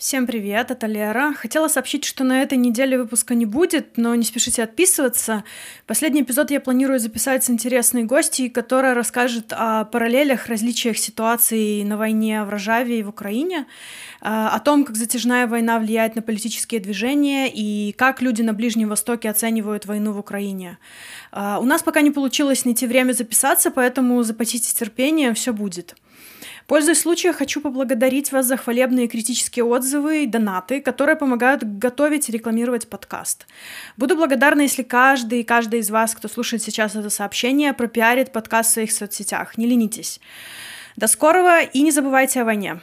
Всем привет, это Лера. Хотела сообщить, что на этой неделе выпуска не будет, но не спешите отписываться. Последний эпизод я планирую записать с интересной гостьей, которая расскажет о параллелях, различиях ситуаций на войне в Рожаве и в Украине, э, о том, как затяжная война влияет на политические движения и как люди на Ближнем Востоке оценивают войну в Украине. Э, у нас пока не получилось найти время записаться, поэтому запаситесь терпением, все будет. Пользуясь случаем, хочу поблагодарить вас за хвалебные критические отзывы и донаты, которые помогают готовить и рекламировать подкаст. Буду благодарна, если каждый и каждая из вас, кто слушает сейчас это сообщение, пропиарит подкаст в своих соцсетях. Не ленитесь. До скорого и не забывайте о войне.